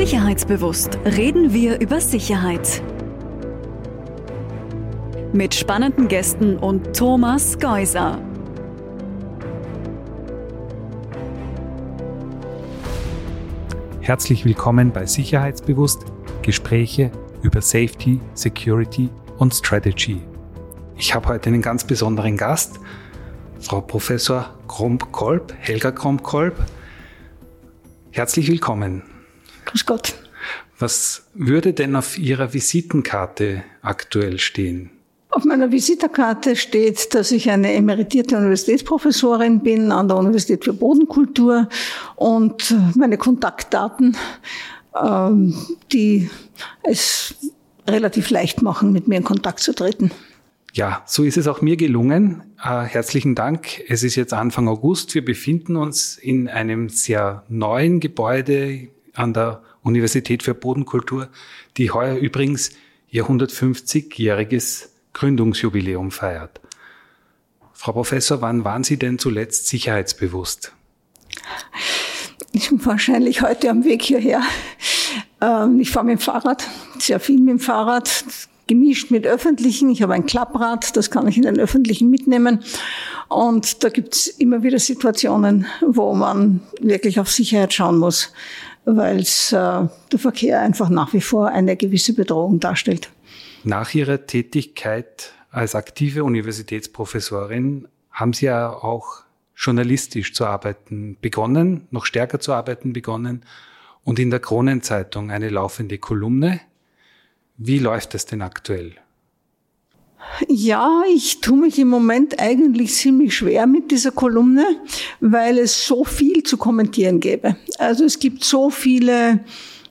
Sicherheitsbewusst reden wir über Sicherheit. Mit spannenden Gästen und Thomas Geuser. Herzlich willkommen bei Sicherheitsbewusst Gespräche über Safety, Security und Strategy. Ich habe heute einen ganz besonderen Gast, Frau Professor Kromp-Kolb, Helga Kromp-Kolb. Herzlich willkommen. Grüß Gott. Was würde denn auf Ihrer Visitenkarte aktuell stehen? Auf meiner Visitenkarte steht, dass ich eine emeritierte Universitätsprofessorin bin an der Universität für Bodenkultur und meine Kontaktdaten, ähm, die es relativ leicht machen, mit mir in Kontakt zu treten. Ja, so ist es auch mir gelungen. Äh, herzlichen Dank. Es ist jetzt Anfang August. Wir befinden uns in einem sehr neuen Gebäude an der Universität für Bodenkultur, die heuer übrigens ihr 150-jähriges Gründungsjubiläum feiert. Frau Professor, wann waren Sie denn zuletzt sicherheitsbewusst? Ich bin wahrscheinlich heute am Weg hierher. Ähm, ich fahre mit dem Fahrrad, sehr viel mit dem Fahrrad gemischt mit öffentlichen. Ich habe ein Klapprad, das kann ich in den öffentlichen mitnehmen. Und da gibt es immer wieder Situationen, wo man wirklich auf Sicherheit schauen muss, weil äh, der Verkehr einfach nach wie vor eine gewisse Bedrohung darstellt. Nach Ihrer Tätigkeit als aktive Universitätsprofessorin haben Sie ja auch journalistisch zu arbeiten begonnen, noch stärker zu arbeiten begonnen und in der Kronenzeitung eine laufende Kolumne wie läuft es denn aktuell? Ja, ich tue mich im Moment eigentlich ziemlich schwer mit dieser Kolumne, weil es so viel zu kommentieren gäbe. Also es gibt so viele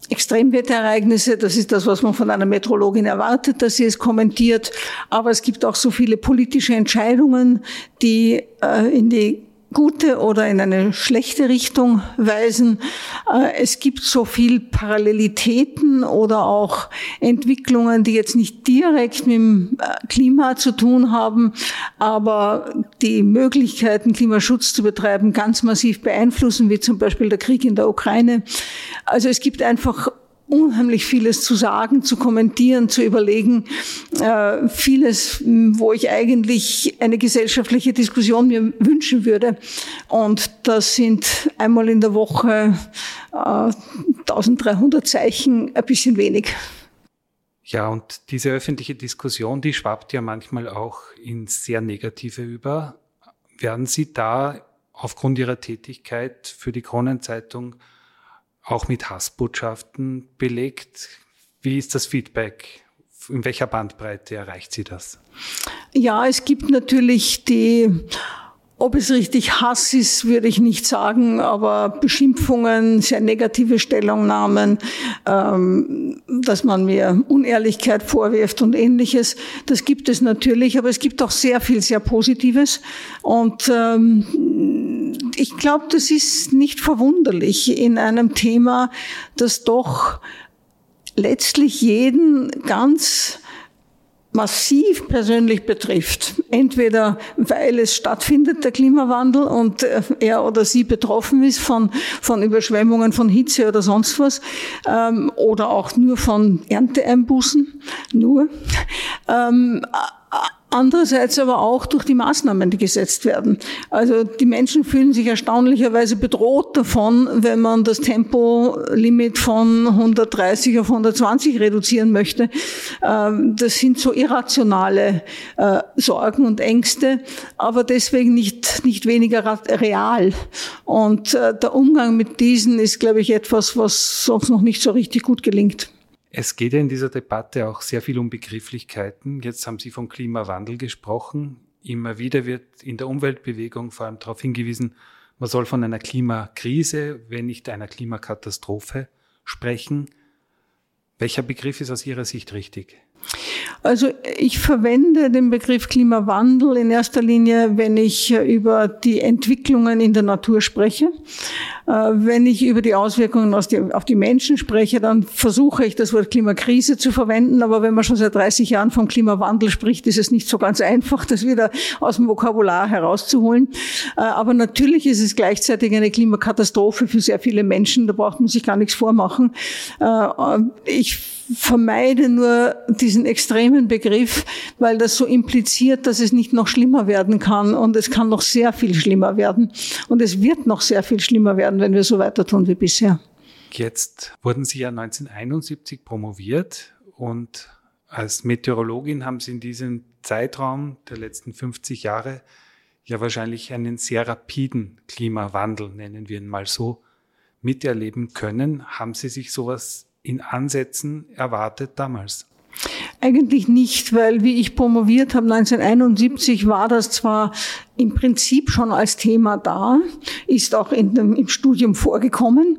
Extremwetterereignisse, das ist das, was man von einer Meteorologin erwartet, dass sie es kommentiert. Aber es gibt auch so viele politische Entscheidungen, die äh, in die gute oder in eine schlechte Richtung weisen. Äh, es gibt so viel Parallelitäten oder auch Entwicklungen, die jetzt nicht direkt mit dem äh, Klima zu tun haben, aber die Möglichkeiten, Klimaschutz zu betreiben, ganz massiv beeinflussen, wie zum Beispiel der Krieg in der Ukraine. Also es gibt einfach unheimlich vieles zu sagen, zu kommentieren, zu überlegen. Äh, vieles, wo ich eigentlich eine gesellschaftliche Diskussion mir wünschen würde. Und das sind einmal in der Woche äh, 1300 Zeichen, ein bisschen wenig. Ja, und diese öffentliche Diskussion, die schwappt ja manchmal auch ins sehr Negative über. Werden Sie da aufgrund Ihrer Tätigkeit für die Kronenzeitung auch mit Hassbotschaften belegt. Wie ist das Feedback? In welcher Bandbreite erreicht Sie das? Ja, es gibt natürlich die ob es richtig Hass ist, würde ich nicht sagen, aber Beschimpfungen, sehr negative Stellungnahmen, ähm, dass man mir Unehrlichkeit vorwirft und ähnliches, das gibt es natürlich, aber es gibt auch sehr viel, sehr Positives. Und ähm, ich glaube, das ist nicht verwunderlich in einem Thema, das doch letztlich jeden ganz massiv persönlich betrifft. Entweder weil es stattfindet, der Klimawandel, und äh, er oder sie betroffen ist von, von Überschwemmungen, von Hitze oder sonst was, ähm, oder auch nur von Ernteeinbußen, nur. Ähm, Andererseits aber auch durch die Maßnahmen, die gesetzt werden. Also die Menschen fühlen sich erstaunlicherweise bedroht davon, wenn man das Tempolimit von 130 auf 120 reduzieren möchte. Ähm, das sind so irrationale äh, Sorgen und Ängste, aber deswegen nicht, nicht weniger real. Und äh, der Umgang mit diesen ist, glaube ich, etwas, was sonst noch nicht so richtig gut gelingt. Es geht ja in dieser Debatte auch sehr viel um Begrifflichkeiten. Jetzt haben Sie vom Klimawandel gesprochen. Immer wieder wird in der Umweltbewegung vor allem darauf hingewiesen, man soll von einer Klimakrise, wenn nicht einer Klimakatastrophe sprechen. Welcher Begriff ist aus Ihrer Sicht richtig? Also ich verwende den Begriff Klimawandel in erster Linie, wenn ich über die Entwicklungen in der Natur spreche. Äh, wenn ich über die Auswirkungen auf die Menschen spreche, dann versuche ich das Wort Klimakrise zu verwenden. Aber wenn man schon seit 30 Jahren vom Klimawandel spricht, ist es nicht so ganz einfach, das wieder aus dem Vokabular herauszuholen. Äh, aber natürlich ist es gleichzeitig eine Klimakatastrophe für sehr viele Menschen. Da braucht man sich gar nichts vormachen. Äh, ich vermeide nur diesen extremen Begriff, weil das so impliziert, dass es nicht noch schlimmer werden kann. Und es kann noch sehr viel schlimmer werden. Und es wird noch sehr viel schlimmer werden, wenn wir so weiter tun wie bisher. Jetzt wurden Sie ja 1971 promoviert und als Meteorologin haben Sie in diesem Zeitraum der letzten 50 Jahre ja wahrscheinlich einen sehr rapiden Klimawandel, nennen wir ihn mal so, miterleben können. Haben Sie sich sowas in Ansätzen erwartet damals? Eigentlich nicht, weil wie ich promoviert habe 1971 war das zwar im Prinzip schon als Thema da, ist auch in dem, im Studium vorgekommen,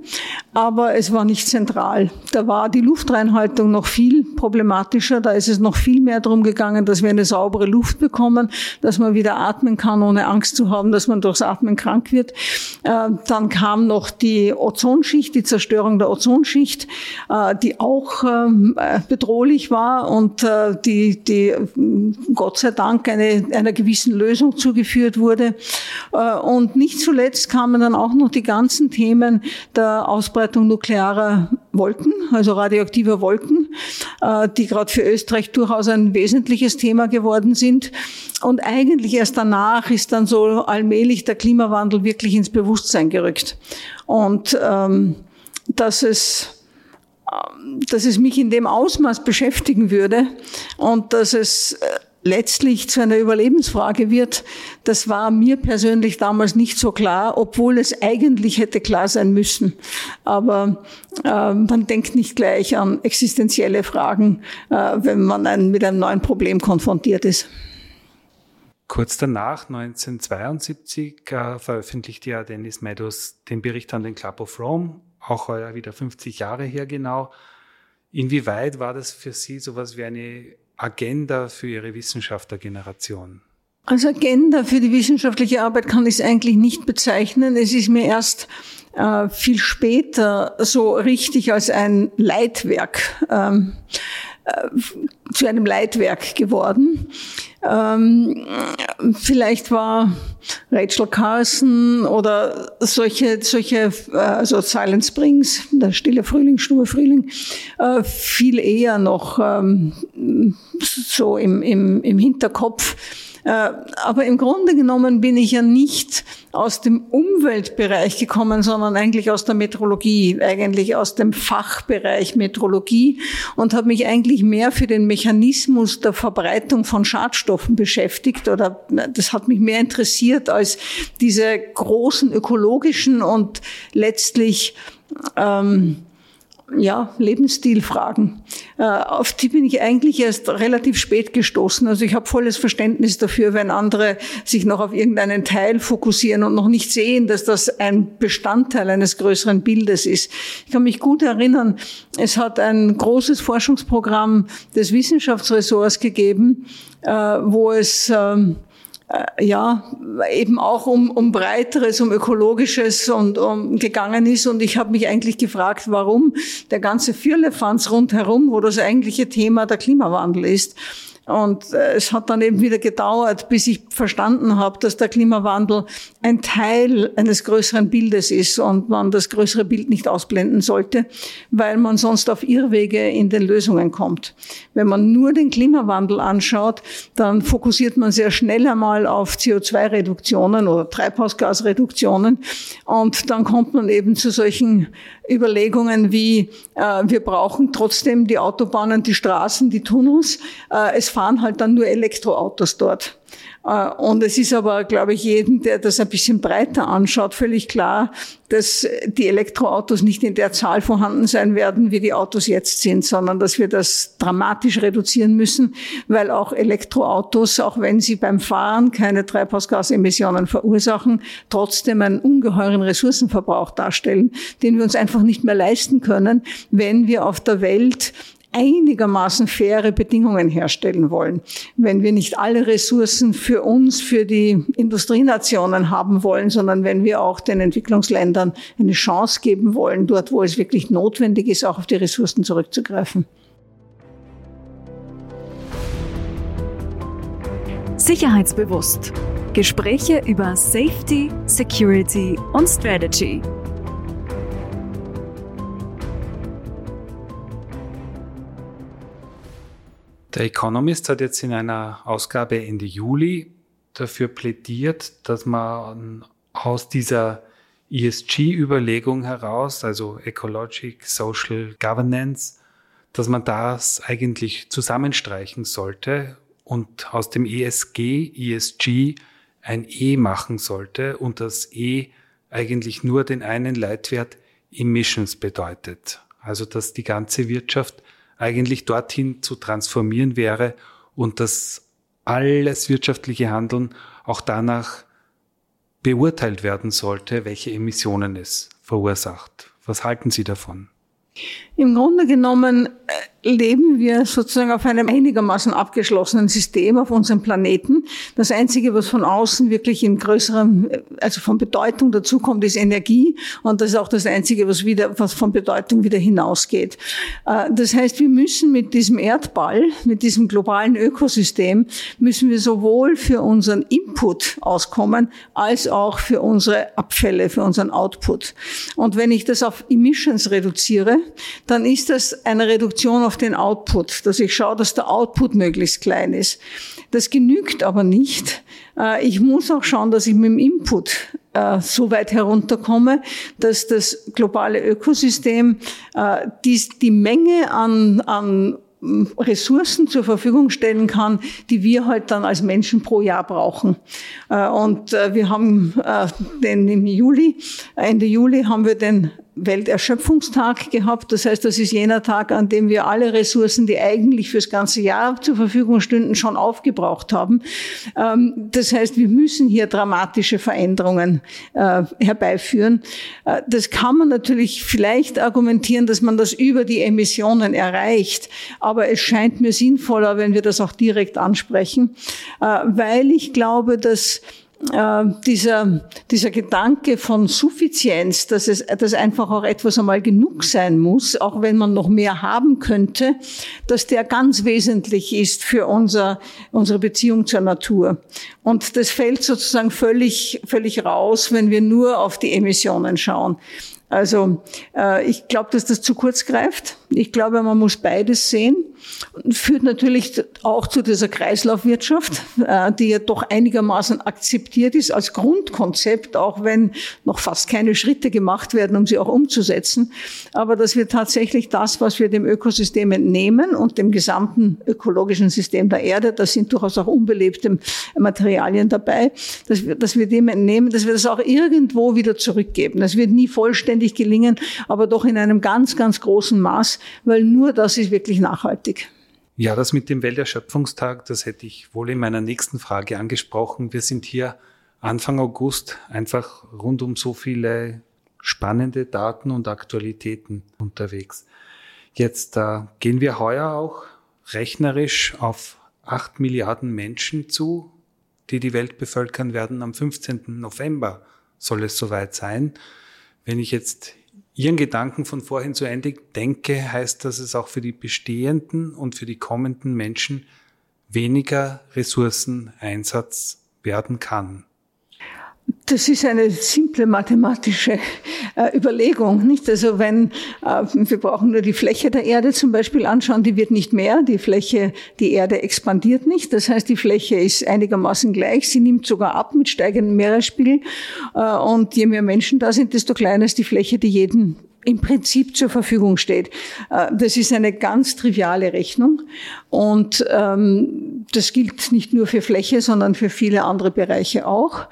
aber es war nicht zentral. Da war die Luftreinhaltung noch viel problematischer, da ist es noch viel mehr darum gegangen, dass wir eine saubere Luft bekommen, dass man wieder atmen kann, ohne Angst zu haben, dass man durchs Atmen krank wird. Äh, dann kam noch die Ozonschicht, die Zerstörung der Ozonschicht, äh, die auch ähm, äh, bedrohlich war und die, die Gott sei Dank eine, einer gewissen Lösung zugeführt eingeführt wurde. Äh, und nicht zuletzt kamen dann auch noch die ganzen Themen der Ausbreitung nuklearer Wolken, also radioaktiver Wolken, äh, die gerade für Österreich durchaus ein wesentliches Thema geworden sind. Und eigentlich erst danach ist dann so allmählich der Klimawandel wirklich ins Bewusstsein gerückt. Und ähm, dass es ähm, dass es mich in dem Ausmaß beschäftigen würde und dass es äh, letztlich zu einer Überlebensfrage wird, das war mir persönlich damals nicht so klar, obwohl es eigentlich hätte klar sein müssen. Aber äh, man denkt nicht gleich an existenzielle Fragen, äh, wenn man ein, mit einem neuen Problem konfrontiert ist. Kurz danach, 1972, äh, veröffentlichte ja Dennis Meadows den Bericht an den Club of Rome, auch heuer wieder 50 Jahre her genau. Inwieweit war das für Sie sowas wie eine Agenda für Ihre Wissenschaftlergeneration? Als Agenda für die wissenschaftliche Arbeit kann ich es eigentlich nicht bezeichnen. Es ist mir erst äh, viel später so richtig als ein Leitwerk ähm, äh, zu einem Leitwerk geworden. Ähm, vielleicht war Rachel Carson oder solche, solche, äh, also Silent Springs, der stille Frühling, Stube Frühling, äh, viel eher noch ähm, so im, im, im Hinterkopf aber im Grunde genommen bin ich ja nicht aus dem Umweltbereich gekommen, sondern eigentlich aus der Metrologie, eigentlich aus dem Fachbereich Metrologie und habe mich eigentlich mehr für den Mechanismus der Verbreitung von Schadstoffen beschäftigt oder das hat mich mehr interessiert als diese großen ökologischen und letztlich ähm, ja, Lebensstilfragen. Äh, auf die bin ich eigentlich erst relativ spät gestoßen. Also ich habe volles Verständnis dafür, wenn andere sich noch auf irgendeinen Teil fokussieren und noch nicht sehen, dass das ein Bestandteil eines größeren Bildes ist. Ich kann mich gut erinnern, es hat ein großes Forschungsprogramm des Wissenschaftsressorts gegeben, äh, wo es ähm, äh, ja, eben auch um, um breiteres, um ökologisches und um gegangen ist. Und ich habe mich eigentlich gefragt, warum der ganze Firlefanz rundherum, wo das eigentliche Thema der Klimawandel ist, und äh, es hat dann eben wieder gedauert, bis ich verstanden habe, dass der Klimawandel ein Teil eines größeren Bildes ist und man das größere Bild nicht ausblenden sollte, weil man sonst auf Irrwege in den Lösungen kommt. Wenn man nur den Klimawandel anschaut, dann fokussiert man sehr schnell einmal auf CO2-Reduktionen oder Treibhausgasreduktionen und dann kommt man eben zu solchen Überlegungen wie, äh, wir brauchen trotzdem die Autobahnen, die Straßen, die Tunnels. Äh, es fahren halt dann nur Elektroautos dort. Äh, und es ist aber, glaube ich, jedem, der das ein bisschen breiter anschaut, völlig klar, dass die Elektroautos nicht in der Zahl vorhanden sein werden, wie die Autos jetzt sind, sondern dass wir das dramatisch reduzieren müssen, weil auch Elektroautos, auch wenn sie beim Fahren keine Treibhausgasemissionen verursachen, trotzdem einen ungeheuren Ressourcenverbrauch darstellen, den wir uns einfach nicht mehr leisten können, wenn wir auf der Welt einigermaßen faire Bedingungen herstellen wollen. Wenn wir nicht alle Ressourcen für uns, für die Industrienationen haben wollen, sondern wenn wir auch den Entwicklungsländern eine Chance geben wollen, dort, wo es wirklich notwendig ist, auch auf die Ressourcen zurückzugreifen. Sicherheitsbewusst. Gespräche über Safety, Security und Strategy. Der Economist hat jetzt in einer Ausgabe Ende Juli dafür plädiert, dass man aus dieser ESG-Überlegung heraus, also Ecologic, Social Governance, dass man das eigentlich zusammenstreichen sollte und aus dem ESG, ESG ein E machen sollte und das E eigentlich nur den einen Leitwert Emissions bedeutet. Also dass die ganze Wirtschaft eigentlich dorthin zu transformieren wäre und dass alles wirtschaftliche Handeln auch danach beurteilt werden sollte, welche Emissionen es verursacht. Was halten Sie davon? Im Grunde genommen äh, leben wir sozusagen auf einem einigermaßen abgeschlossenen System auf unserem Planeten. Das Einzige, was von außen wirklich in größerem, äh, also von Bedeutung dazukommt, ist Energie. Und das ist auch das Einzige, was wieder, was von Bedeutung wieder hinausgeht. Äh, das heißt, wir müssen mit diesem Erdball, mit diesem globalen Ökosystem, müssen wir sowohl für unseren Input auskommen, als auch für unsere Abfälle, für unseren Output. Und wenn ich das auf Emissions reduziere, dann ist das eine Reduktion auf den Output, dass ich schaue, dass der Output möglichst klein ist. Das genügt aber nicht. Äh, ich muss auch schauen, dass ich mit dem Input äh, so weit herunterkomme, dass das globale Ökosystem äh, die, Menge an, an Ressourcen zur Verfügung stellen kann, die wir halt dann als Menschen pro Jahr brauchen. Und wir haben den im Juli, Ende Juli haben wir den Welterschöpfungstag gehabt. Das heißt, das ist jener Tag, an dem wir alle Ressourcen, die eigentlich fürs ganze Jahr zur Verfügung stünden, schon aufgebraucht haben. Ähm, das heißt, wir müssen hier dramatische Veränderungen äh, herbeiführen. Äh, das kann man natürlich vielleicht argumentieren, dass man das über die Emissionen erreicht. Aber es scheint mir sinnvoller, wenn wir das auch direkt ansprechen, äh, weil ich glaube, dass äh, dieser, dieser Gedanke von Suffizienz, dass es dass einfach auch etwas einmal genug sein muss, auch wenn man noch mehr haben könnte, dass der ganz wesentlich ist für unser, unsere Beziehung zur Natur. Und das fällt sozusagen völlig, völlig raus, wenn wir nur auf die Emissionen schauen. Also äh, ich glaube, dass das zu kurz greift. Ich glaube, man muss beides sehen. Führt natürlich auch zu dieser Kreislaufwirtschaft, äh, die ja doch einigermaßen akzeptiert ist als Grundkonzept, auch wenn noch fast keine Schritte gemacht werden, um sie auch umzusetzen. Aber dass wir tatsächlich das, was wir dem Ökosystem entnehmen und dem gesamten ökologischen System der Erde, da sind durchaus auch unbelebte Materialien dabei, dass wir, dass wir dem entnehmen, dass wir das auch irgendwo wieder zurückgeben. Das wird nie vollständig gelingen, aber doch in einem ganz, ganz großen Maß, weil nur das ist wirklich nachhaltig. Ja, das mit dem Welterschöpfungstag, das hätte ich wohl in meiner nächsten Frage angesprochen. Wir sind hier Anfang August einfach rund um so viele spannende Daten und Aktualitäten unterwegs. Jetzt äh, gehen wir heuer auch rechnerisch auf acht Milliarden Menschen zu, die die Welt bevölkern werden. Am 15. November soll es soweit sein. Wenn ich jetzt Ihren Gedanken von vorhin zu Ende denke, heißt das es auch für die bestehenden und für die kommenden Menschen weniger Ressourceneinsatz werden kann. Das ist eine simple mathematische äh, Überlegung, nicht? Also wenn äh, wir brauchen nur die Fläche der Erde zum Beispiel anschauen, die wird nicht mehr, die Fläche, die Erde expandiert nicht. Das heißt, die Fläche ist einigermaßen gleich, sie nimmt sogar ab mit steigendem Meeresspiegel. Äh, und je mehr Menschen da sind, desto kleiner ist die Fläche, die jeden im Prinzip zur Verfügung steht. Äh, das ist eine ganz triviale Rechnung und ähm, das gilt nicht nur für Fläche, sondern für viele andere Bereiche auch.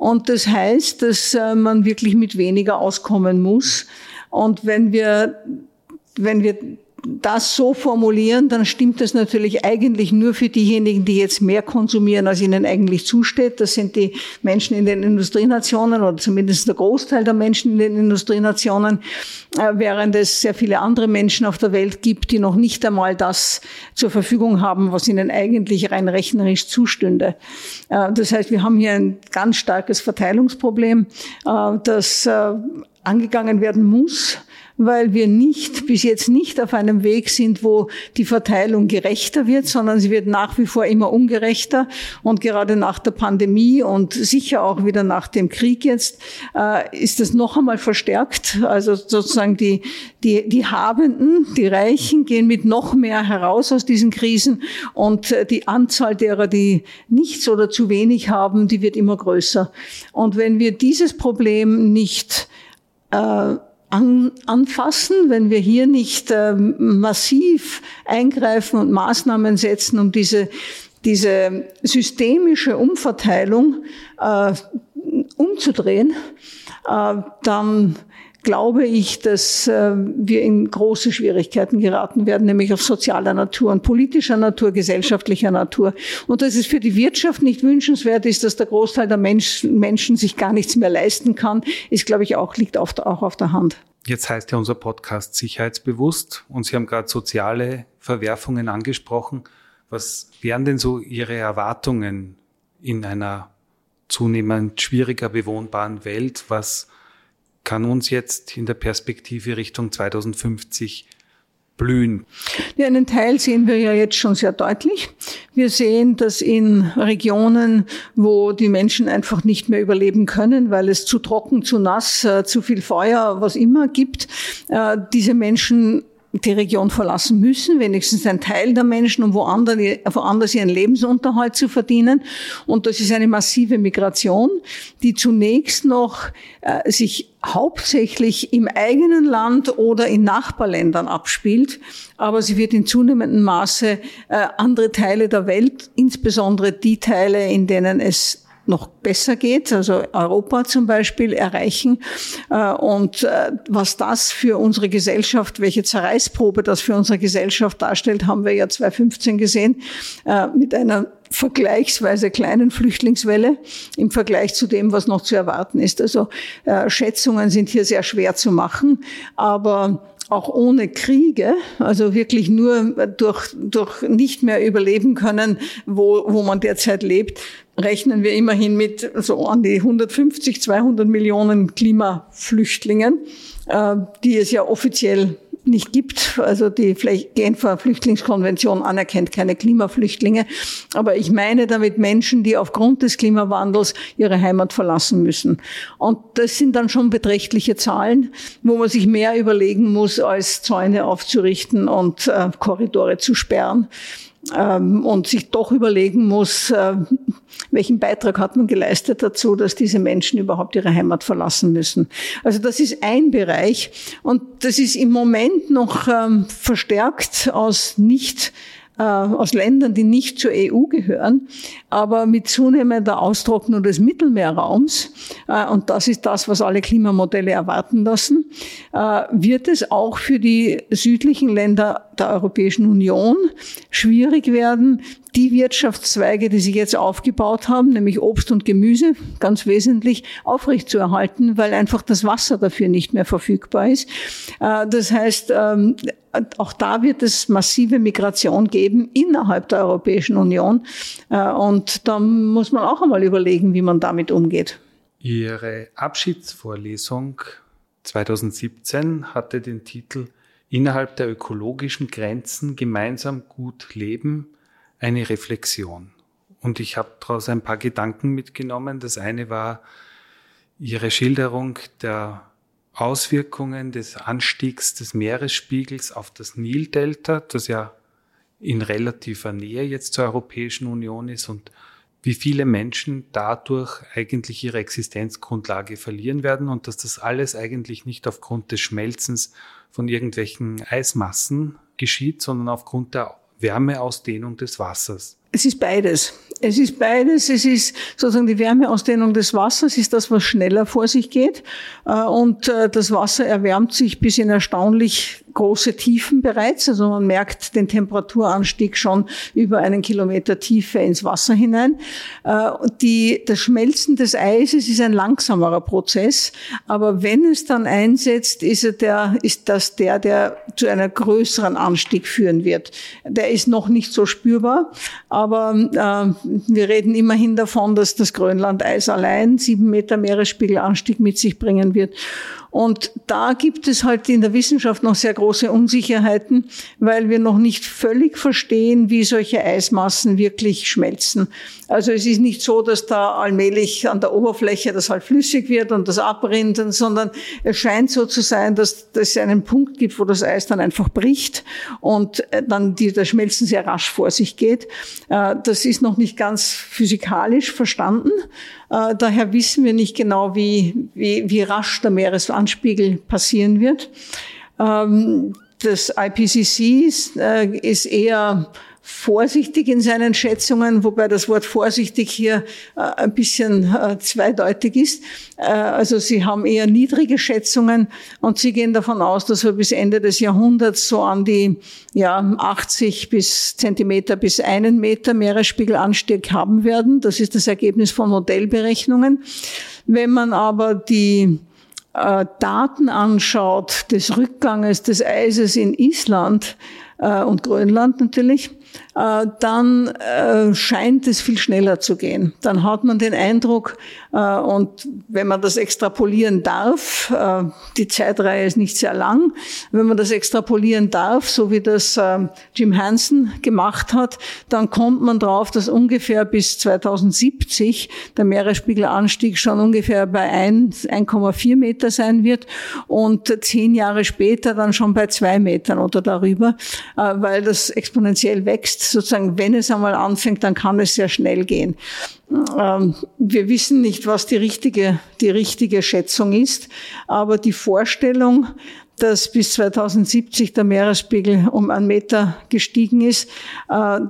Und das heißt, dass äh, man wirklich mit weniger auskommen muss. Und wenn wir, wenn wir das so formulieren, dann stimmt das natürlich eigentlich nur für diejenigen, die jetzt mehr konsumieren, als ihnen eigentlich zusteht. Das sind die Menschen in den Industrienationen oder zumindest der Großteil der Menschen in den Industrienationen, äh, während es sehr viele andere Menschen auf der Welt gibt, die noch nicht einmal das zur Verfügung haben, was ihnen eigentlich rein rechnerisch zustünde. Äh, das heißt, wir haben hier ein ganz starkes Verteilungsproblem, äh, das angegangen werden muss weil wir nicht, bis jetzt nicht auf einem Weg sind, wo die Verteilung gerechter wird, sondern sie wird nach wie vor immer ungerechter. Und gerade nach der Pandemie und sicher auch wieder nach dem Krieg jetzt äh, ist das noch einmal verstärkt. Also sozusagen die, die, die Habenden, die Reichen gehen mit noch mehr heraus aus diesen Krisen und äh, die Anzahl derer, die nichts oder zu wenig haben, die wird immer größer. Und wenn wir dieses Problem nicht äh, an, anfassen, wenn wir hier nicht äh, massiv eingreifen und Maßnahmen setzen, um diese, diese systemische Umverteilung äh, umzudrehen, äh, dann glaube ich, dass äh, wir in große Schwierigkeiten geraten werden, nämlich auf sozialer Natur und politischer Natur, gesellschaftlicher Natur. Und dass es für die Wirtschaft nicht wünschenswert ist, dass der Großteil der Mensch, Menschen sich gar nichts mehr leisten kann, ist, glaube ich, auch, liegt auch auf der Hand. Jetzt heißt ja unser Podcast Sicherheitsbewusst und Sie haben gerade soziale Verwerfungen angesprochen. Was wären denn so Ihre Erwartungen in einer zunehmend schwieriger bewohnbaren Welt? Was kann uns jetzt in der Perspektive Richtung 2050 blühen? Ja, einen Teil sehen wir ja jetzt schon sehr deutlich. Wir sehen, dass in Regionen, wo die Menschen einfach nicht mehr überleben können, weil es zu trocken, zu nass, äh, zu viel Feuer, was immer gibt, äh, diese Menschen die Region verlassen müssen, wenigstens ein Teil der Menschen, um woanders, woanders ihren Lebensunterhalt zu verdienen. Und das ist eine massive Migration, die zunächst noch äh, sich hauptsächlich im eigenen Land oder in Nachbarländern abspielt, aber sie wird in zunehmendem Maße äh, andere Teile der Welt, insbesondere die Teile, in denen es noch besser geht, also Europa zum Beispiel erreichen. Äh, und äh, was das für unsere Gesellschaft, welche Zerreißprobe das für unsere Gesellschaft darstellt, haben wir ja 2015 gesehen, äh, mit einer vergleichsweise kleinen Flüchtlingswelle im Vergleich zu dem, was noch zu erwarten ist. Also Schätzungen sind hier sehr schwer zu machen, aber auch ohne Kriege, also wirklich nur durch, durch nicht mehr überleben können, wo, wo man derzeit lebt, rechnen wir immerhin mit so an die 150, 200 Millionen Klimaflüchtlingen, äh, die es ja offiziell nicht gibt. Also die Genfer Flüchtlingskonvention anerkennt keine Klimaflüchtlinge. Aber ich meine damit Menschen, die aufgrund des Klimawandels ihre Heimat verlassen müssen. Und das sind dann schon beträchtliche Zahlen, wo man sich mehr überlegen muss, als Zäune aufzurichten und äh, Korridore zu sperren ähm, und sich doch überlegen muss, äh, welchen Beitrag hat man geleistet dazu, dass diese Menschen überhaupt ihre Heimat verlassen müssen. Also das ist ein Bereich und das ist im Moment noch ähm, verstärkt aus nicht aus Ländern, die nicht zur EU gehören, aber mit zunehmender Austrocknung des Mittelmeerraums, äh, und das ist das, was alle Klimamodelle erwarten lassen, äh, wird es auch für die südlichen Länder der Europäischen Union schwierig werden, die Wirtschaftszweige, die sie jetzt aufgebaut haben, nämlich Obst und Gemüse, ganz wesentlich aufrechtzuerhalten, weil einfach das Wasser dafür nicht mehr verfügbar ist. Das heißt, ähm, auch da wird es massive Migration geben innerhalb der Europäischen Union. Äh, und da muss man auch einmal überlegen, wie man damit umgeht. Ihre Abschiedsvorlesung 2017 hatte den Titel Innerhalb der ökologischen Grenzen gemeinsam gut leben, eine Reflexion. Und ich habe daraus ein paar Gedanken mitgenommen. Das eine war Ihre Schilderung der Auswirkungen des Anstiegs des Meeresspiegels auf das Nildelta, das ja in relativer Nähe jetzt zur Europäischen Union ist und wie viele Menschen dadurch eigentlich ihre Existenzgrundlage verlieren werden und dass das alles eigentlich nicht aufgrund des Schmelzens von irgendwelchen Eismassen geschieht, sondern aufgrund der Wärmeausdehnung des Wassers. Es ist beides. Es ist beides. Es ist sozusagen die Wärmeausdehnung des Wassers, ist das, was schneller vor sich geht. Äh, und äh, das Wasser erwärmt sich bis in erstaunlich große Tiefen bereits. Also man merkt den Temperaturanstieg schon über einen Kilometer Tiefe ins Wasser hinein. Äh, die, das Schmelzen des Eises ist ein langsamerer Prozess, aber wenn es dann einsetzt, ist, er der, ist das der, der zu einer größeren Anstieg führen wird. Der ist noch nicht so spürbar, aber äh, wir reden immerhin davon, dass das Grönlandeis allein sieben Meter Meeresspiegelanstieg mit sich bringen wird. Und da gibt es halt in der Wissenschaft noch sehr große Unsicherheiten, weil wir noch nicht völlig verstehen, wie solche Eismassen wirklich schmelzen. Also es ist nicht so, dass da allmählich an der Oberfläche das halt flüssig wird und das abrinnt, sondern es scheint so zu sein, dass es einen Punkt gibt, wo das Eis dann einfach bricht und äh, dann die, das Schmelzen sehr rasch vor sich geht. Äh, das ist noch nicht ganz physikalisch verstanden. Äh, daher wissen wir nicht genau, wie, wie, wie rasch der Meeresanspiegel passieren wird. Ähm, das IPCC ist, ist eher vorsichtig in seinen Schätzungen, wobei das Wort vorsichtig hier äh, ein bisschen äh, zweideutig ist. Äh, also sie haben eher niedrige Schätzungen und sie gehen davon aus, dass wir bis Ende des Jahrhunderts so an die ja, 80 bis Zentimeter bis einen Meter Meeresspiegelanstieg haben werden. Das ist das Ergebnis von Modellberechnungen. Wenn man aber die Daten anschaut des Rückganges des Eises in Island und Grönland natürlich, dann äh, scheint es viel schneller zu gehen. Dann hat man den Eindruck, äh, und wenn man das extrapolieren darf, die Zeitreihe ist nicht sehr lang, wenn man das extrapolieren darf, so wie das Jim Hansen gemacht hat, dann kommt man drauf, dass ungefähr bis 2070 der Meeresspiegelanstieg schon ungefähr bei 1,4 Meter sein wird und zehn Jahre später dann schon bei zwei Metern oder darüber, weil das exponentiell wächst sozusagen, wenn es einmal anfängt, dann kann es sehr schnell gehen. Ähm, wir wissen nicht, was die richtige, die richtige Schätzung ist, aber die Vorstellung, dass bis 2070 der Meeresspiegel um einen Meter gestiegen ist. Äh,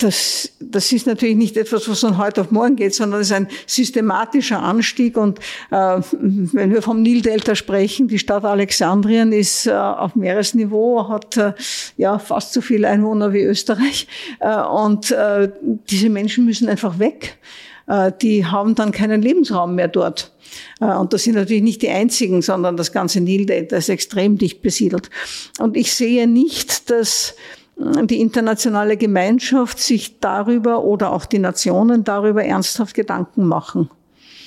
das, das ist natürlich nicht etwas, was von heute auf morgen geht, sondern es ist ein systematischer Anstieg. Und äh, wenn wir vom Nildelta sprechen, die Stadt Alexandrien ist äh, auf Meeresniveau, hat äh, ja fast so viele Einwohner wie Österreich. Äh, und äh, diese Menschen müssen einfach weg. Äh, die haben dann keinen Lebensraum mehr dort. Äh, und das sind natürlich nicht die einzigen, sondern das ganze Nildelta ist extrem dicht besiedelt. Und ich sehe nicht, dass äh, die internationale Gemeinschaft sich darüber oder auch die Nationen darüber ernsthaft Gedanken machen.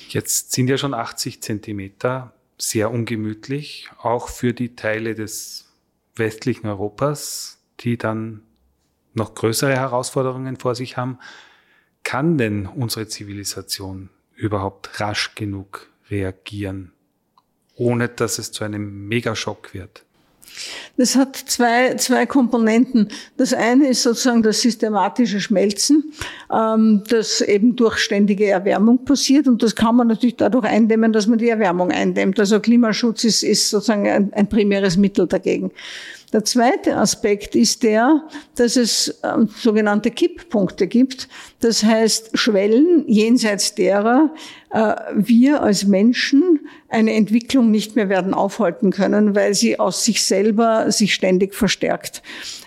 Jetzt sind ja schon 80 Zentimeter sehr ungemütlich, auch für die Teile des westlichen Europas, die dann noch größere Herausforderungen vor sich haben. Kann denn unsere Zivilisation überhaupt rasch genug reagieren, ohne dass es zu einem Megaschock wird? Das hat zwei, zwei Komponenten. Das eine ist sozusagen das systematische Schmelzen, ähm, das eben durch ständige Erwärmung passiert. Und das kann man natürlich dadurch eindämmen, dass man die Erwärmung eindämmt. Also Klimaschutz ist, ist sozusagen ein, ein primäres Mittel dagegen. Der zweite Aspekt ist der, dass es ähm, sogenannte Kipppunkte gibt. Das heißt Schwellen, jenseits derer äh, wir als Menschen eine Entwicklung nicht mehr werden aufhalten können, weil sie aus sich selber sich ständig verstärkt.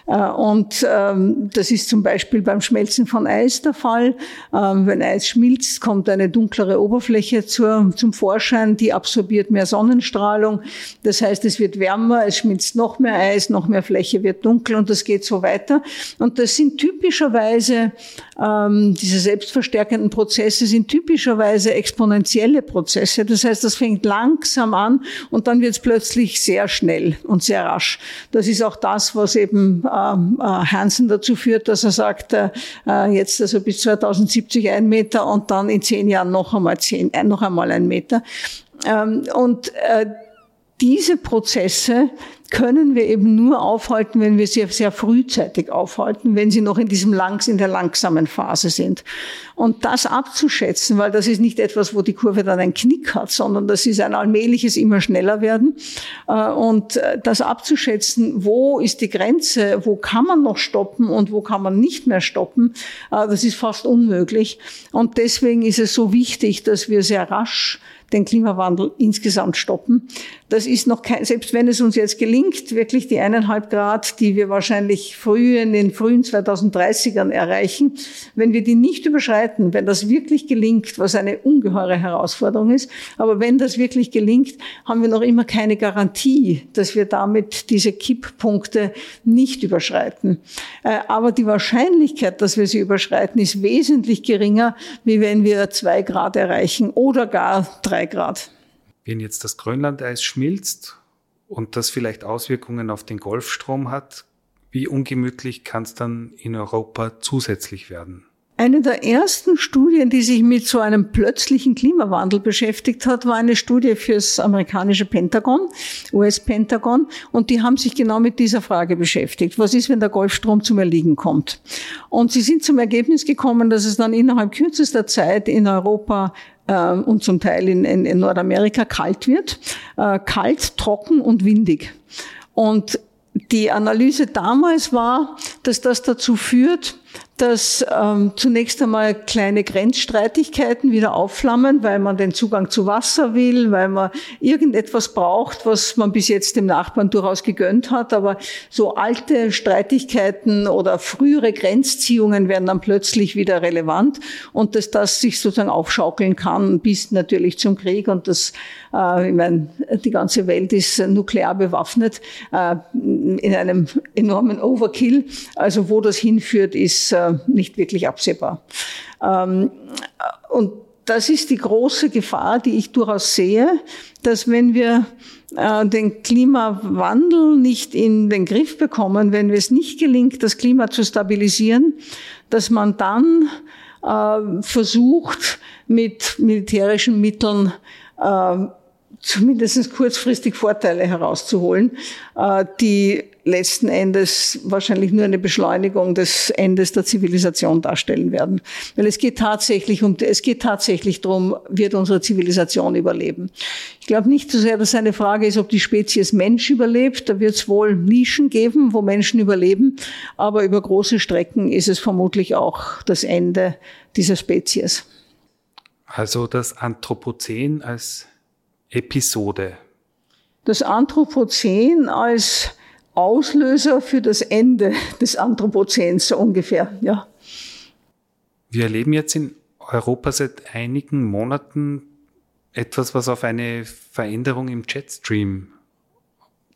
Äh, und ähm, das ist zum Beispiel beim Schmelzen von Eis der Fall. Ähm, wenn Eis schmilzt, kommt eine dunklere Oberfläche zum Vorschein, die absorbiert mehr Sonnenstrahlung. Das heißt, es wird wärmer, es schmilzt noch mehr Eis, noch mehr Fläche wird dunkel und das geht so weiter. Und das sind typischerweise, ähm, diese selbstverstärkenden Prozesse sind typischerweise exponentielle Prozesse. Das heißt, das fängt langsam an und dann wird es plötzlich sehr schnell und sehr rasch. Das ist auch das, was eben Hansen dazu führt, dass er sagt, äh, äh jetzt also bis 2070 ein Meter und dann in zehn Jahren noch einmal zehn, äh, noch einmal ein Meter. Ähm, und äh, diese Prozesse können wir eben nur aufhalten, wenn wir sie sehr frühzeitig aufhalten, wenn sie noch in diesem langs, in der langsamen Phase sind. Und das abzuschätzen, weil das ist nicht etwas, wo die Kurve dann einen Knick hat, sondern das ist ein allmähliches immer schneller werden. Äh, und äh, das abzuschätzen, wo ist die Grenze, wo kann man noch stoppen und wo kann man nicht mehr stoppen, äh, das ist fast unmöglich. Und deswegen ist es so wichtig, dass wir sehr rasch den Klimawandel insgesamt stoppen. Das ist noch kein, selbst wenn es uns jetzt gelingt, wirklich die eineinhalb Grad, die wir wahrscheinlich früh in den frühen 2030ern erreichen, wenn wir die nicht überschreiten, wenn das wirklich gelingt, was eine ungeheure Herausforderung ist, aber wenn das wirklich gelingt, haben wir noch immer keine Garantie, dass wir damit diese Kipppunkte nicht überschreiten. Äh, aber die Wahrscheinlichkeit, dass wir sie überschreiten, ist wesentlich geringer, wie wenn wir zwei Grad erreichen oder gar drei Grad. Wenn jetzt das Grönlandeis schmilzt und das vielleicht Auswirkungen auf den Golfstrom hat, wie ungemütlich kann es dann in Europa zusätzlich werden? Eine der ersten Studien, die sich mit so einem plötzlichen Klimawandel beschäftigt hat, war eine Studie fürs amerikanische Pentagon, US-Pentagon, und die haben sich genau mit dieser Frage beschäftigt. Was ist, wenn der Golfstrom zum Erliegen kommt? Und sie sind zum Ergebnis gekommen, dass es dann innerhalb kürzester Zeit in Europa und zum Teil in, in, in Nordamerika kalt wird. Äh, kalt, trocken und windig. Und die Analyse damals war, dass das dazu führt, dass ähm, zunächst einmal kleine Grenzstreitigkeiten wieder aufflammen, weil man den Zugang zu Wasser will, weil man irgendetwas braucht, was man bis jetzt dem Nachbarn durchaus gegönnt hat. Aber so alte Streitigkeiten oder frühere Grenzziehungen werden dann plötzlich wieder relevant und dass das sich sozusagen aufschaukeln kann bis natürlich zum Krieg und das, äh, ich meine, die ganze Welt ist nuklear bewaffnet äh, in einem enormen Overkill. Also wo das hinführt, ist äh, nicht wirklich absehbar. Ähm, und das ist die große Gefahr, die ich durchaus sehe, dass wenn wir äh, den Klimawandel nicht in den Griff bekommen, wenn es nicht gelingt, das Klima zu stabilisieren, dass man dann äh, versucht, mit militärischen Mitteln äh, zumindest kurzfristig Vorteile herauszuholen, die letzten Endes wahrscheinlich nur eine Beschleunigung des Endes der Zivilisation darstellen werden. Weil es geht tatsächlich um, es geht tatsächlich darum, wird unsere Zivilisation überleben. Ich glaube nicht so sehr, dass eine Frage ist, ob die Spezies Mensch überlebt. Da wird es wohl Nischen geben, wo Menschen überleben. Aber über große Strecken ist es vermutlich auch das Ende dieser Spezies. Also das Anthropozän als Episode. Das Anthropozän als Auslöser für das Ende des Anthropozäns so ungefähr, ja. Wir erleben jetzt in Europa seit einigen Monaten etwas, was auf eine Veränderung im Jetstream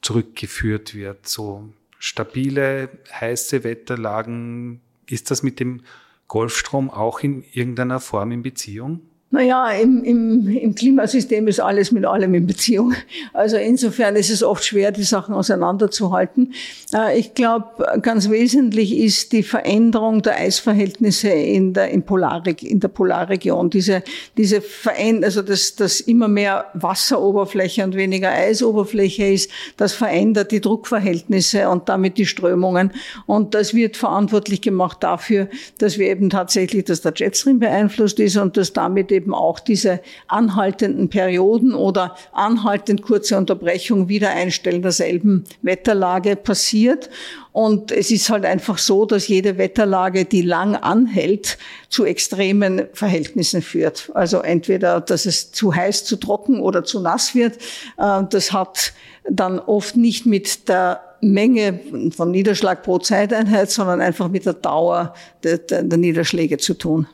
zurückgeführt wird. So stabile, heiße Wetterlagen. Ist das mit dem Golfstrom auch in irgendeiner Form in Beziehung? Naja, im, im, im Klimasystem ist alles mit allem in Beziehung. Also insofern ist es oft schwer, die Sachen auseinanderzuhalten. Äh, ich glaube, ganz wesentlich ist die Veränderung der Eisverhältnisse in der, in Polar, in der Polarregion. Diese, diese Veränderung, also dass, dass immer mehr Wasseroberfläche und weniger Eisoberfläche ist, das verändert die Druckverhältnisse und damit die Strömungen. Und das wird verantwortlich gemacht dafür, dass wir eben tatsächlich, dass der Jetstream beeinflusst ist und dass damit eben eben auch diese anhaltenden Perioden oder anhaltend kurze Unterbrechung, Wiedereinstellen derselben Wetterlage passiert. Und es ist halt einfach so, dass jede Wetterlage, die lang anhält, zu extremen Verhältnissen führt. Also entweder, dass es zu heiß, zu trocken oder zu nass wird. Äh, das hat dann oft nicht mit der Menge von Niederschlag pro Zeiteinheit, sondern einfach mit der Dauer der, der, der Niederschläge zu tun.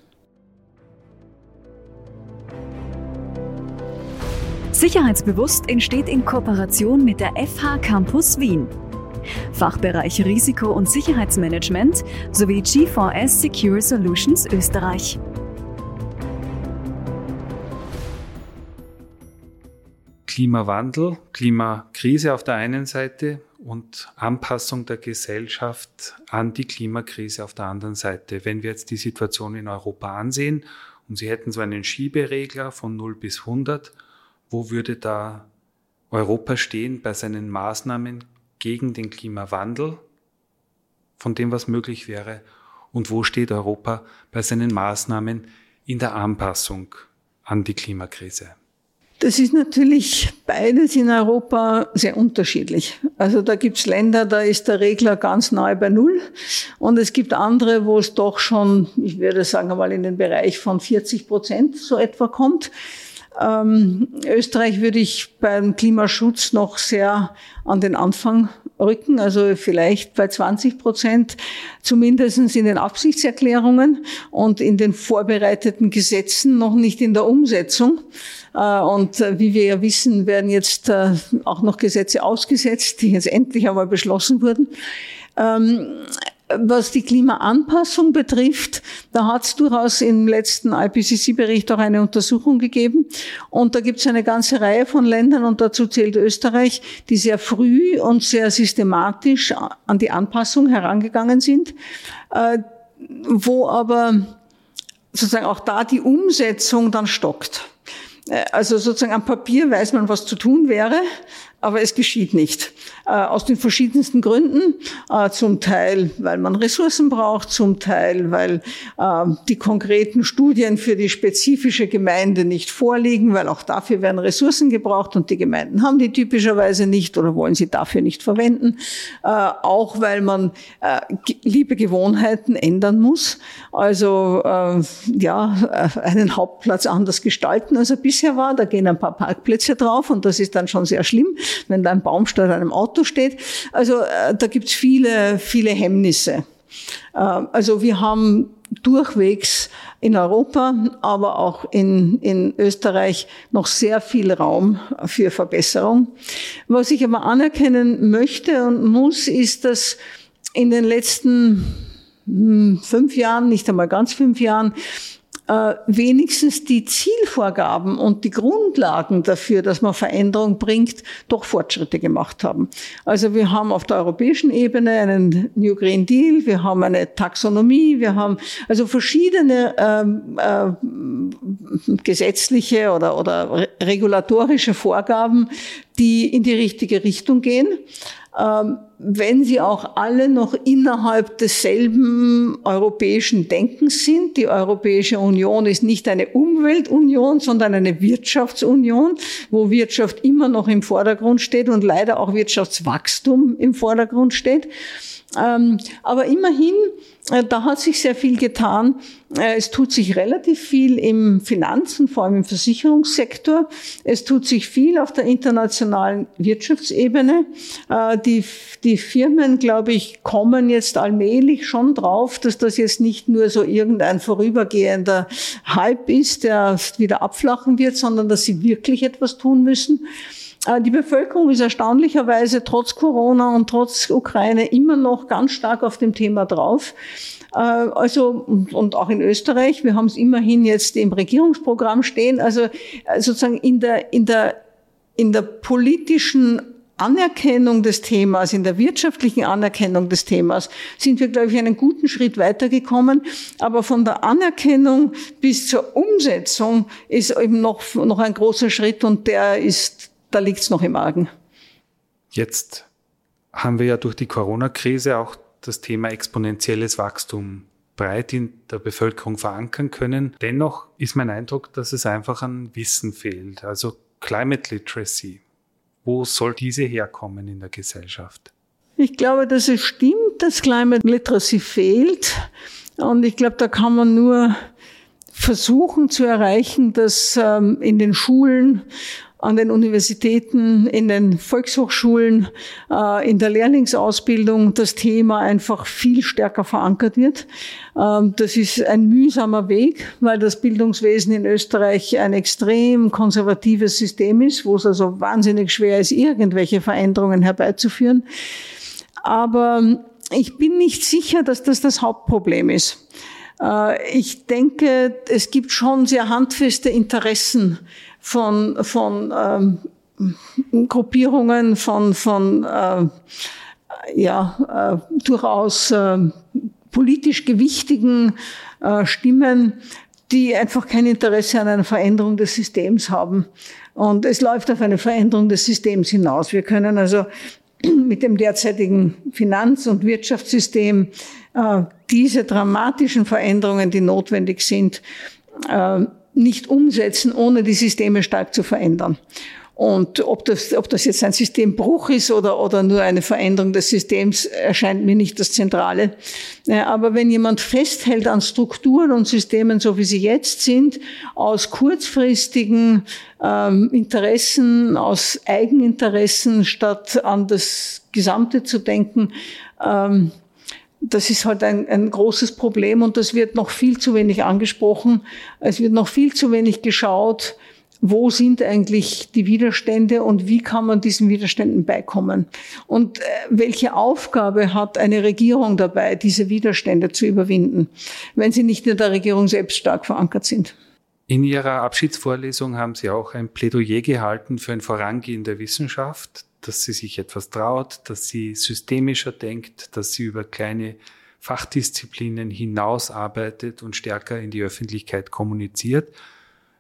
Sicherheitsbewusst entsteht in Kooperation mit der FH Campus Wien. Fachbereich Risiko- und Sicherheitsmanagement sowie G4S Secure Solutions Österreich. Klimawandel, Klimakrise auf der einen Seite und Anpassung der Gesellschaft an die Klimakrise auf der anderen Seite. Wenn wir jetzt die Situation in Europa ansehen und Sie hätten so einen Schieberegler von 0 bis 100, wo würde da Europa stehen bei seinen Maßnahmen gegen den Klimawandel, von dem was möglich wäre, und wo steht Europa bei seinen Maßnahmen in der Anpassung an die Klimakrise? Das ist natürlich beides in Europa sehr unterschiedlich. Also da gibt's Länder, da ist der Regler ganz nahe bei Null. Und es gibt andere, wo es doch schon, ich würde sagen mal, in den Bereich von 40 Prozent so etwa kommt. Ähm, Österreich würde ich beim Klimaschutz noch sehr an den Anfang rücken, also vielleicht bei 20 Prozent, zumindestens in den Absichtserklärungen und in den vorbereiteten Gesetzen, noch nicht in der Umsetzung. Äh, und äh, wie wir ja wissen, werden jetzt äh, auch noch Gesetze ausgesetzt, die jetzt endlich einmal beschlossen wurden. Was die Klimaanpassung betrifft, da hat es durchaus im letzten IPCC-Bericht auch eine Untersuchung gegeben. Und da gibt es eine ganze Reihe von Ländern, und dazu zählt Österreich, die sehr früh und sehr systematisch an die Anpassung herangegangen sind, äh, wo aber sozusagen auch da die Umsetzung dann stockt. Äh, also sozusagen am Papier weiß man, was zu tun wäre, aber es geschieht nicht. Äh, aus den verschiedensten Gründen. Äh, zum Teil, weil man Ressourcen braucht, zum Teil, weil äh, die konkreten Studien für die spezifische Gemeinde nicht vorliegen, weil auch dafür werden Ressourcen gebraucht und die Gemeinden haben die typischerweise nicht oder wollen sie dafür nicht verwenden. Auch weil man liebe Gewohnheiten ändern muss. Also ja, einen Hauptplatz anders gestalten, als er bisher war. Da gehen ein paar Parkplätze drauf und das ist dann schon sehr schlimm, wenn da ein Baum statt einem Auto steht. Also äh, da gibt's viele, viele Hemmnisse. Äh, also wir haben durchwegs in Europa, aber auch in, in Österreich noch sehr viel Raum für Verbesserung. Was ich aber anerkennen möchte und muss, ist, dass in den letzten hm, fünf Jahren, nicht einmal ganz fünf Jahren, äh, wenigstens die Zielvorgaben und die Grundlagen dafür, dass man Veränderung bringt, doch Fortschritte gemacht haben. Also wir haben auf der europäischen Ebene einen New Green Deal, wir haben eine Taxonomie, wir haben also verschiedene ähm, äh, gesetzliche oder, oder regulatorische Vorgaben, die in die richtige Richtung gehen. Ähm, wenn sie auch alle noch innerhalb desselben europäischen Denkens sind. Die Europäische Union ist nicht eine Umweltunion, sondern eine Wirtschaftsunion, wo Wirtschaft immer noch im Vordergrund steht und leider auch Wirtschaftswachstum im Vordergrund steht. Ähm, aber immerhin, äh, da hat sich sehr viel getan. Äh, es tut sich relativ viel im Finanzen, vor allem im Versicherungssektor. Es tut sich viel auf der internationalen Wirtschaftsebene. Äh, die, die Firmen, glaube ich, kommen jetzt allmählich schon drauf, dass das jetzt nicht nur so irgendein vorübergehender Hype ist, der wieder abflachen wird, sondern dass sie wirklich etwas tun müssen. Äh, die Bevölkerung ist erstaunlicherweise trotz Corona und trotz Ukraine immer noch ganz stark auf dem Thema drauf. Äh, also, und auch in Österreich, wir haben es immerhin jetzt im Regierungsprogramm stehen, also äh, sozusagen in der, in der, in der politischen Anerkennung des Themas, in der wirtschaftlichen Anerkennung des Themas sind wir, glaube ich, einen guten Schritt weitergekommen. Aber von der Anerkennung bis zur Umsetzung ist eben noch, noch ein großer Schritt und der ist da liegt es noch im Argen. Jetzt haben wir ja durch die Corona-Krise auch das Thema exponentielles Wachstum breit in der Bevölkerung verankern können. Dennoch ist mein Eindruck, dass es einfach an Wissen fehlt. Also Climate Literacy. Wo soll diese herkommen in der Gesellschaft? Ich glaube, dass es stimmt, dass Climate Literacy fehlt. Und ich glaube, da kann man nur versuchen zu erreichen, dass ähm, in den Schulen an den Universitäten, in den Volkshochschulen, äh, in der Lehrlingsausbildung das Thema einfach viel stärker verankert wird. Ähm, das ist ein mühsamer Weg, weil das Bildungswesen in Österreich ein extrem konservatives System ist, wo es also wahnsinnig schwer ist, irgendwelche Veränderungen herbeizuführen. Aber ich bin nicht sicher, dass das das Hauptproblem ist. Äh, ich denke, es gibt schon sehr handfeste Interessen von, von ähm, Gruppierungen, von, von äh, ja, äh, durchaus äh, politisch gewichtigen äh, Stimmen, die einfach kein Interesse an einer Veränderung des Systems haben. Und es läuft auf eine Veränderung des Systems hinaus. Wir können also mit dem derzeitigen Finanz- und Wirtschaftssystem äh, diese dramatischen Veränderungen, die notwendig sind, äh, nicht umsetzen, ohne die Systeme stark zu verändern. Und ob das, ob das jetzt ein Systembruch ist oder, oder nur eine Veränderung des Systems, erscheint mir nicht das Zentrale. Aber wenn jemand festhält an Strukturen und Systemen, so wie sie jetzt sind, aus kurzfristigen ähm, Interessen, aus Eigeninteressen, statt an das Gesamte zu denken, ähm, das ist halt ein, ein großes Problem und das wird noch viel zu wenig angesprochen. Es wird noch viel zu wenig geschaut, wo sind eigentlich die Widerstände und wie kann man diesen Widerständen beikommen? Und äh, welche Aufgabe hat eine Regierung dabei, diese Widerstände zu überwinden, wenn sie nicht in der Regierung selbst stark verankert sind? In Ihrer Abschiedsvorlesung haben Sie auch ein Plädoyer gehalten für ein Vorangehen der Wissenschaft, dass sie sich etwas traut, dass sie systemischer denkt, dass sie über kleine Fachdisziplinen hinaus arbeitet und stärker in die Öffentlichkeit kommuniziert.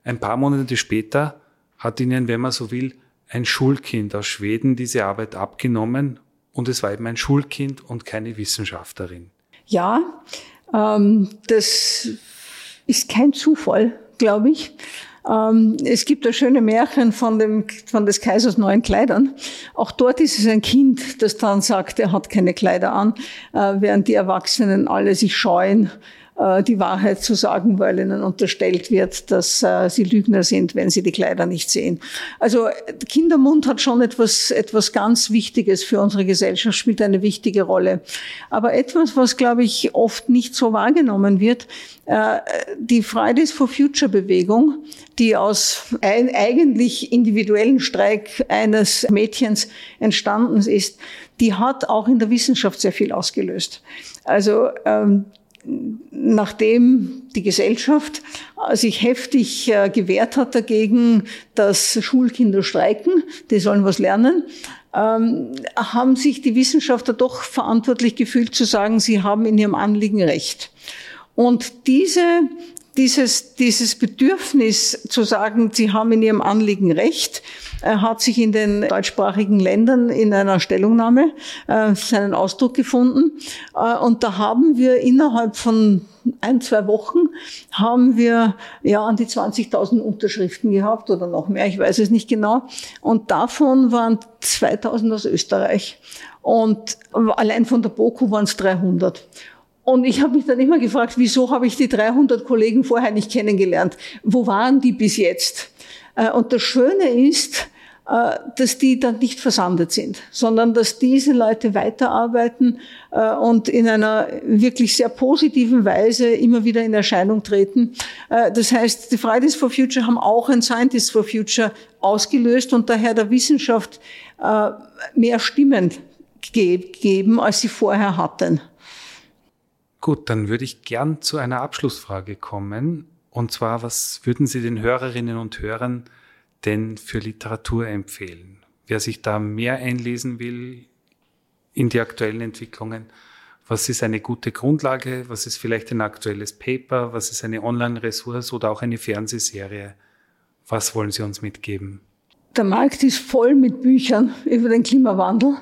Ein paar Monate später hat ihnen, wenn man so will, ein Schulkind aus Schweden diese Arbeit abgenommen und es war eben ein Schulkind und keine Wissenschaftlerin. Ja, ähm, das ist kein Zufall, glaube ich. Ähm, es gibt das schöne Märchen von, dem, von des Kaisers neuen Kleidern. Auch dort ist es ein Kind, das dann sagt, er hat keine Kleider an, äh, während die Erwachsenen alle sich scheuen, die Wahrheit zu sagen, weil ihnen unterstellt wird, dass äh, sie Lügner sind, wenn sie die Kleider nicht sehen. Also Kindermund hat schon etwas, etwas ganz Wichtiges für unsere Gesellschaft, spielt eine wichtige Rolle. Aber etwas, was, glaube ich, oft nicht so wahrgenommen wird, äh, die Fridays for Future Bewegung, die aus ein eigentlich individuellen Streik eines Mädchens entstanden ist, die hat auch in der Wissenschaft sehr viel ausgelöst. Also ähm, nachdem die Gesellschaft sich heftig äh, gewehrt hat dagegen, dass Schulkinder streiken, die sollen was lernen, ähm, haben sich die Wissenschaftler doch verantwortlich gefühlt zu sagen, sie haben in ihrem Anliegen Recht. Und diese, dieses, dieses Bedürfnis zu sagen, sie haben in ihrem Anliegen Recht, er hat sich in den deutschsprachigen Ländern in einer Stellungnahme äh, seinen Ausdruck gefunden. Äh, und da haben wir innerhalb von ein, zwei Wochen haben wir ja an die 20.000 Unterschriften gehabt oder noch mehr, ich weiß es nicht genau. Und davon waren 2.000 aus Österreich. Und allein von der BOKU waren es 300. Und ich habe mich dann immer gefragt, wieso habe ich die 300 Kollegen vorher nicht kennengelernt? Wo waren die bis jetzt? Äh, und das Schöne ist, äh, dass die dann nicht versandet sind, sondern dass diese Leute weiterarbeiten äh, und in einer wirklich sehr positiven Weise immer wieder in Erscheinung treten. Das heißt, die Fridays for Future haben auch ein Scientists for Future ausgelöst und daher der Wissenschaft mehr Stimmen geben, als sie vorher hatten. Gut, dann würde ich gern zu einer Abschlussfrage kommen. Und zwar, was würden Sie den Hörerinnen und Hörern denn für Literatur empfehlen? Wer sich da mehr einlesen will in die aktuellen Entwicklungen, was ist eine gute Grundlage? Was ist vielleicht ein aktuelles Paper? Was ist eine Online-Ressource oder auch eine Fernsehserie? Was wollen Sie uns mitgeben? Der Markt ist voll mit Büchern über den Klimawandel.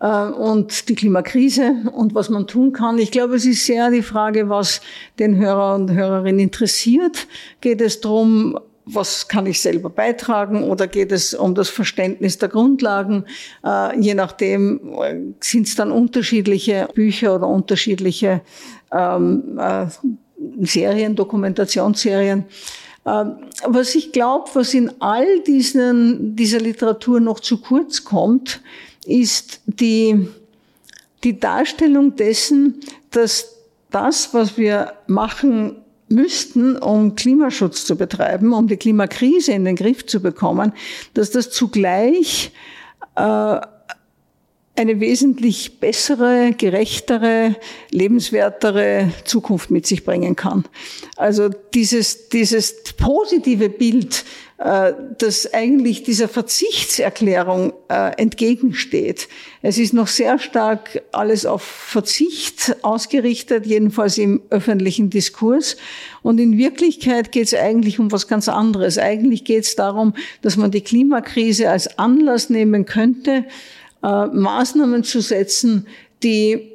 Äh, und die Klimakrise und was man tun kann. Ich glaube, es ist sehr die Frage, was den Hörer und Hörerinnen interessiert. Geht es darum, was kann ich selber beitragen oder geht es um das Verständnis der Grundlagen? Äh, je nachdem äh, sind es dann unterschiedliche Bücher oder unterschiedliche ähm, äh, Serien, Dokumentationsserien. Ähm, was ich glaube, was in all diesen, dieser Literatur noch zu kurz kommt, ist die, die Darstellung dessen, dass das, was wir machen müssten, um Klimaschutz zu betreiben, um die Klimakrise in den Griff zu bekommen, dass das zugleich äh, eine wesentlich bessere, gerechtere, lebenswertere Zukunft mit sich bringen kann. Also dieses, dieses positive Bild, äh, das eigentlich dieser Verzichtserklärung äh, entgegensteht. Es ist noch sehr stark alles auf Verzicht ausgerichtet, jedenfalls im öffentlichen Diskurs. Und in Wirklichkeit geht es eigentlich um was ganz anderes. Eigentlich geht es darum, dass man die Klimakrise als Anlass nehmen könnte, äh, Maßnahmen zu setzen, die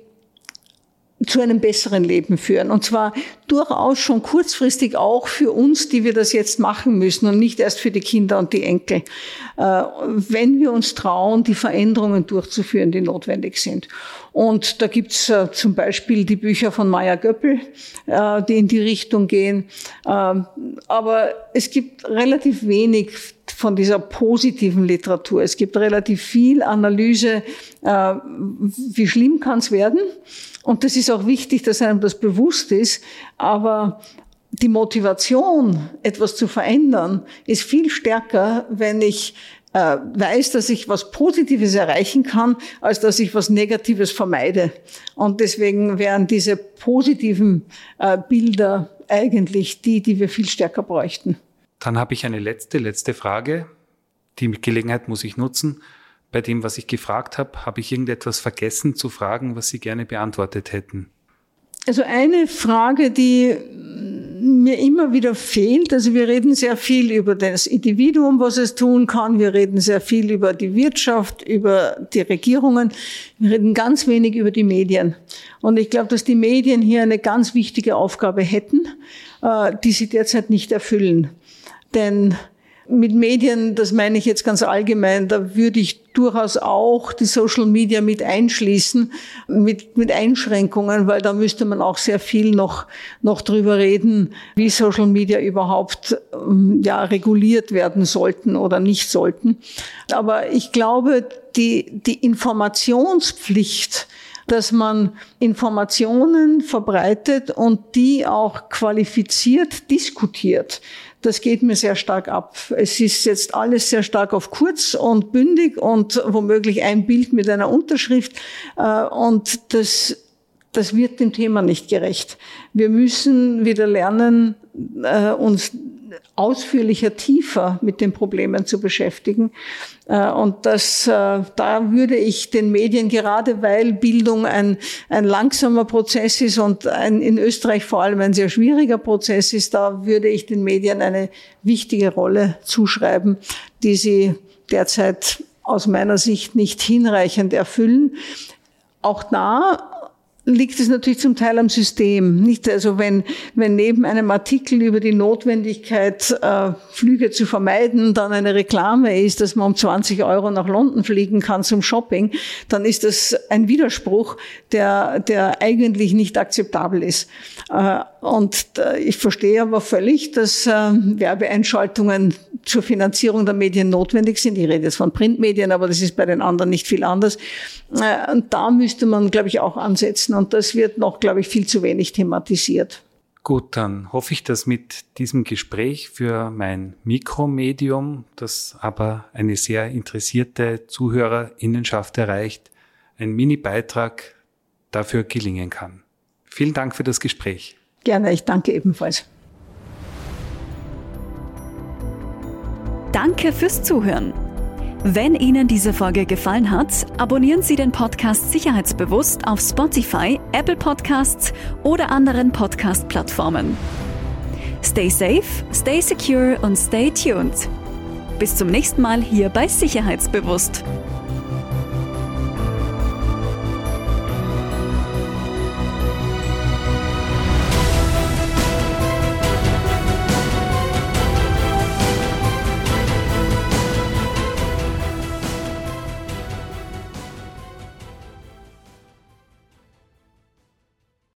zu einem besseren Leben führen. Und zwar durchaus schon kurzfristig auch für uns, die wir das jetzt machen müssen und nicht erst für die Kinder und die Enkel. Äh, wenn wir uns trauen, die Veränderungen durchzuführen, die notwendig sind. Und da gibt's äh, zum Beispiel die Bücher von Maya Göppel, äh, die in die Richtung gehen. Ähm, aber es gibt relativ wenig von dieser positiven Literatur. Es gibt relativ viel Analyse, wie schlimm kann es werden und das ist auch wichtig, dass einem das bewusst ist. Aber die Motivation, etwas zu verändern, ist viel stärker, wenn ich äh, weiß, dass ich was Positives erreichen kann, als dass ich was Negatives vermeide. Und deswegen wären diese positiven äh, Bilder eigentlich die, die wir viel stärker bräuchten. Dann habe ich eine letzte, letzte Frage. Die Gelegenheit muss ich nutzen bei dem, was ich gefragt habe, habe ich irgendetwas vergessen zu fragen, was Sie gerne beantwortet hätten? Also eine Frage, die mir immer wieder fehlt. Also wir reden sehr viel über das Individuum, was es tun kann. Wir reden sehr viel über die Wirtschaft, über die Regierungen. Wir reden ganz wenig über die Medien. Und ich glaube, dass die Medien hier eine ganz wichtige Aufgabe hätten, die sie derzeit nicht erfüllen. Denn mit Medien, das meine ich jetzt ganz allgemein, da würde ich durchaus auch die Social Media mit einschließen, mit, mit Einschränkungen, weil da müsste man auch sehr viel noch, noch drüber reden, wie Social Media überhaupt, ähm, ja, reguliert werden sollten oder nicht sollten. Aber ich glaube, die, die Informationspflicht, dass man Informationen verbreitet und die auch qualifiziert diskutiert das geht mir sehr stark ab. Es ist jetzt alles sehr stark auf kurz und bündig und womöglich ein Bild mit einer Unterschrift. Äh, und das, das wird dem Thema nicht gerecht. Wir müssen wieder lernen, äh, uns ausführlicher, tiefer mit den Problemen zu beschäftigen. Äh, und das, äh, da würde ich den Medien, gerade weil Bildung ein, ein langsamer Prozess ist und ein, in Österreich vor allem ein sehr schwieriger Prozess ist, da würde ich den Medien eine wichtige Rolle zuschreiben, die sie derzeit aus meiner Sicht nicht hinreichend erfüllen. Auch da liegt es natürlich zum Teil am System. Nicht also wenn wenn neben einem Artikel über die Notwendigkeit äh, Flüge zu vermeiden dann eine Reklame ist, dass man um 20 Euro nach London fliegen kann zum Shopping, dann ist das ein Widerspruch, der der eigentlich nicht akzeptabel ist. Äh, und äh, ich verstehe aber völlig, dass äh, Werbeeinschaltungen zur Finanzierung der Medien notwendig sind. Ich rede jetzt von Printmedien, aber das ist bei den anderen nicht viel anders. Äh, und da müsste man, glaube ich, auch ansetzen. Und das wird noch, glaube ich, viel zu wenig thematisiert. Gut, dann hoffe ich, dass mit diesem Gespräch für mein Mikromedium, das aber eine sehr interessierte Zuhörerinnenschaft erreicht, ein Mini-Beitrag dafür gelingen kann. Vielen Dank für das Gespräch. Gerne, ich danke ebenfalls. Danke fürs Zuhören. Wenn Ihnen diese Folge gefallen hat, abonnieren Sie den Podcast Sicherheitsbewusst auf Spotify, Apple Podcasts oder anderen Podcast-Plattformen. Stay safe, stay secure und stay tuned. Bis zum nächsten Mal hier bei Sicherheitsbewusst.